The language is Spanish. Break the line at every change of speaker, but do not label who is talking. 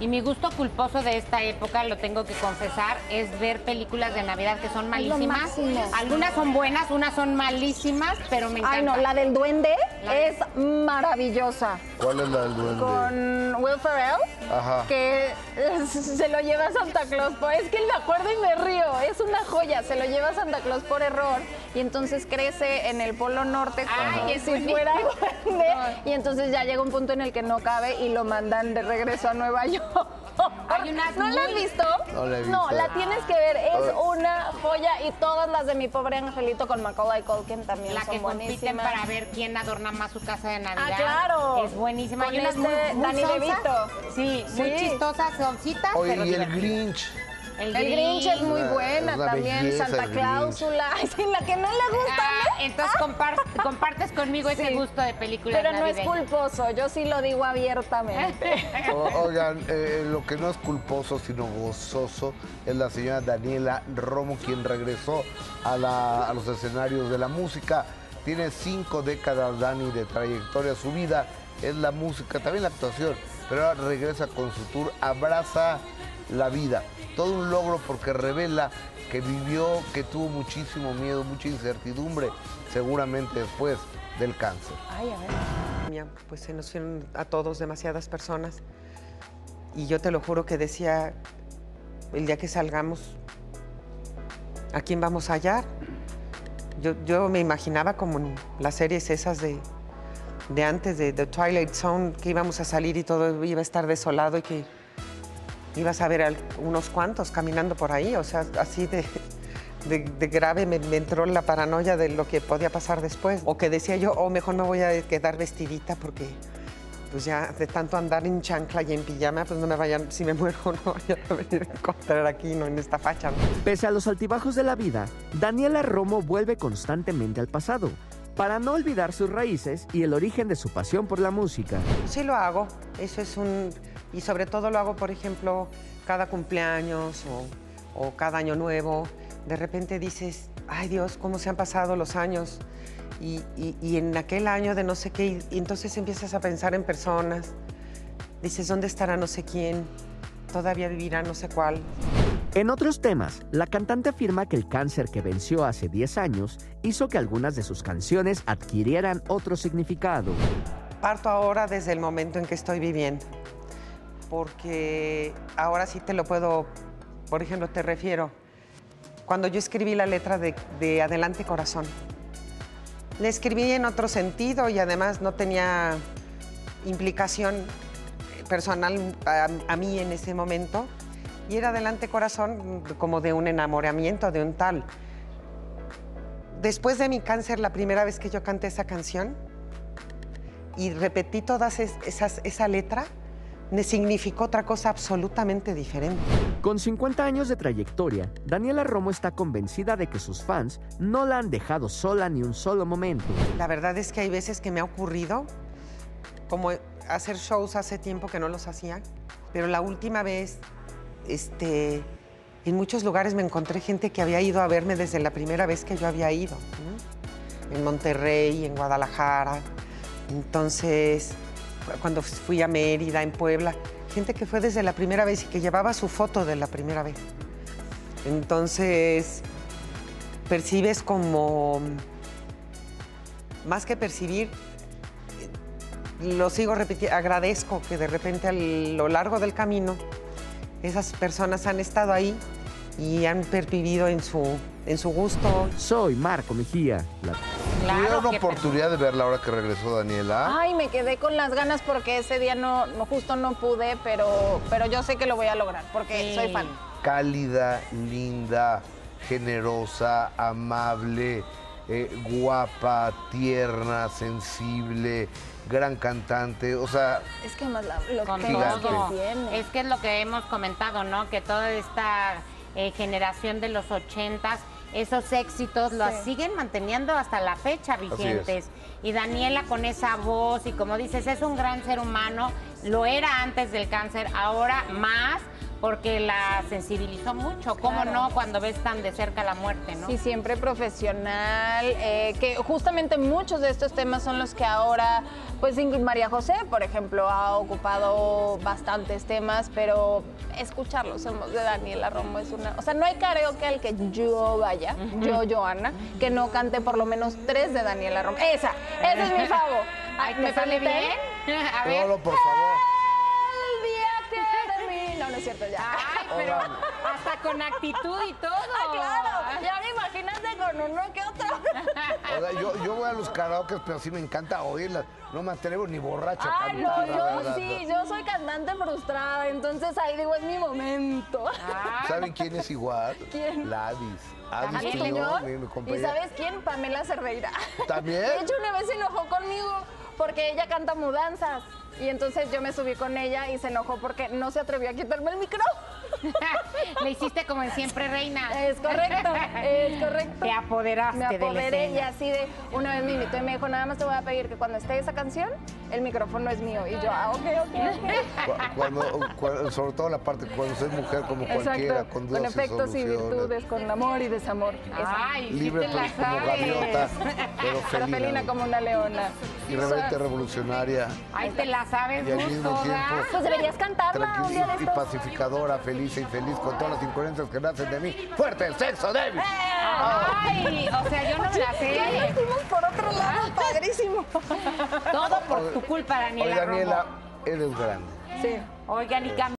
Y mi gusto culposo de esta época, lo tengo que confesar, es ver películas de Navidad que son malísimas. Algunas son buenas, unas son malísimas, pero me encanta.
Ay, no, la del duende
La de-
es maravillosa.
¿Cuál es la del duende?
Con Will Ferrell,
Ajá.
que se lo lleva a Santa Claus. por- Es que me acuerdo y me río. Es una joya. Se lo lleva a Santa Claus por error y entonces crece en el Polo Norte
Ay, es
si fuera duende. Y entonces ya llega un punto en el que no cabe y lo mandan de regreso a Nueva York.
Hay unas
¿No la has visto?
No la he
No,
visto.
la tienes que ver. Es una joya y todas las de mi pobre angelito con Macaulay Culkin también
La
son
que compiten para ver quién adorna más su casa de Navidad.
Ah, claro.
Es buenísima.
Con
Hay unas
este
muy, muy. Sí, muy chistosas, soncitas.
Oye,
pero
y el Grinch.
El Grinch es muy buena también,
belleza,
Santa. Cláusula. Ay, la que no le gusta,
Ah, entonces compar- compartes conmigo ese gusto de películas
pero no es culposo, yo sí lo digo abiertamente.
O- oigan, eh, lo que no es culposo, sino gozoso, es la señora Daniela Romo, quien regresó a, la- a los escenarios de la música. Tiene cinco décadas, Dani, de trayectoria. Su vida es la música, también la actuación, pero ahora regresa con su tour Abraza la Vida. Todo un logro porque revela que vivió, que tuvo muchísimo miedo, mucha incertidumbre, seguramente después del cáncer.
Ay, a ver.
pues se nos fueron a todos demasiadas personas. Y yo te lo juro que decía, el día que salgamos, ¿a quién vamos a hallar? Yo, yo me imaginaba como en las series esas de, de antes, de The Twilight Zone, que íbamos a salir y todo iba a estar desolado y que ibas a ver a unos cuantos caminando por ahí. O sea, así de, de, de grave me, me entró la paranoia de lo que podía pasar después. O que decía yo, o mejor me voy a quedar vestidita porque pues ya de tanto andar en chancla y en pijama, pues no me vayan, si me muero, no vayan a venir a encontrar aquí, no en esta facha. ¿no?
Pese a los altibajos de la vida, Daniela Romo vuelve constantemente al pasado, para no olvidar sus raíces y el origen de su pasión por la música.
Sí lo hago, eso es un... Y sobre todo lo hago, por ejemplo, cada cumpleaños o, o cada año nuevo. De repente dices, ay Dios, cómo se han pasado los años. Y, y- y en aquel año de no sé qué, y, entonces empiezas a pensar en personas. Dices, ¿dónde estará no sé quién? Todavía vivirá no sé cuál.
En otros temas, la cantante afirma que el cáncer que venció hace 10 años hizo que algunas de sus canciones adquirieran otro significado.
Parto ahora desde el momento en que estoy viviendo, porque ahora sí te lo puedo, por ejemplo, te refiero, cuando yo escribí la letra de, de Adelante Corazón, la escribí en otro sentido y además no tenía implicación personal a, a mí en ese momento, y era Adelante Corazón como de un enamoramiento, de un tal. Después de mi cáncer, la primera vez que yo canté esa canción, y repetí todas es- esas, esa letra, significó otra cosa absolutamente diferente.
Con 50 años de trayectoria, Daniela Romo está convencida de que sus fans no la han dejado sola ni un solo momento.
La verdad es que hay veces que me ha ocurrido, como hacer shows hace tiempo que no los hacía, pero la última vez, este, en muchos lugares me encontré gente que había ido a verme desde la primera vez que yo había ido, ¿no? en Monterrey, en Guadalajara, entonces cuando fui a Mérida, en Puebla, gente que fue desde la primera vez y que llevaba su foto de la primera vez. Entonces, percibes como, más que percibir, lo sigo repitiendo, agradezco que de repente a lo largo del camino esas personas han estado ahí y han pervivido en su, en su gusto.
Soy Marco Mejía. La
¿Tuvieron
que-
oportunidad de verla ahora que regresó Daniela?
Ay, me quedé con las ganas porque ese día no, no justo no pude, pero, pero yo sé que lo voy a lograr porque
Sí.
soy fan.
Cálida, linda, generosa, amable, eh, guapa, tierna, sensible, gran cantante. O sea,
Es que más la, lo que tiene.
Es que es lo que hemos comentado, ¿no? Que toda esta eh, generación de los ochentas, esos éxitos los
Sí.
siguen manteniendo hasta la fecha vigentes. Y Daniela con esa voz y como dices, es un gran ser humano, lo era antes del cáncer, ahora más, porque la sensibilizó mucho. ¿Cómo
Claro.
no cuando ves tan de cerca la muerte, no?
Sí, siempre profesional, eh, que justamente muchos de estos temas son los que ahora, pues Ingrid María José, por ejemplo, ha ocupado bastantes temas, pero escucharlos de Daniela Romo es una... O sea, no hay karaoke al que yo vaya, yo, Joana, que no cante por lo menos tres de Daniela Romo. Esa, ese es mi favo.
Ay,
¿me
¿te sale
permiten?
bien? A ver.
Rolo, por favor.
Ya.
Ay, pero hasta con actitud y todo.
Ah, claro, ya me imagínate con uno que otro.
O sea, yo, yo voy a los karaokes, pero sí me encanta oírlas. No me atrevo ni borracho a
Ah,
cantar.
no, yo
verdad,
sí,
no.
yo soy cantante frustrada, entonces ahí digo, es mi momento.
Ah,
¿Saben quién es igual?
¿Quién?
Ladis. Adis
Señor.
mi, mi
¿Y sabes quién? Pamela Cerdeira.
¿También?
De hecho, una vez se enojó conmigo porque ella canta mudanzas. Y entonces yo me subí con ella y se enojó porque no se atrevió a quitarme el micrófono.
Le hiciste como en Siempre Reina.
Es correcto, es correcto.
Te apoderaste
Me
de la
apoderé y así de una vez me invitó y me dijo, nada más te voy a pedir que cuando esté esa canción, el micrófono es mío. Y yo, ah, ok, ok, ok.
Cu- Cuando, cu- sobre todo la parte cuando soy mujer como cualquiera,
Exacto,
con
con
dudas y
efectos y
soluciones.
virtudes, con amor y desamor. Esa.
Ay, sí
Libre
te la
pero como
sabes.
gaviota, pero
Pero felina
felina.
como una leona.
Irreverente revolucionaria
Ay, te la sabes
y al mismo tiempo
Pues deberías cantarla un día de
tranquila y pacificadora, feliz e infeliz con todas las incoherencias que nacen de mí. ¡Fuerte el sexo débil!
Ay, o sea, yo no me la
Ya
sé.
nos fuimos por otro lado, padrísimo.
Todo por tu culpa,
Oye,
Daniela.
Daniela,
Romo.
eres grande.
Sí.
Oigan, y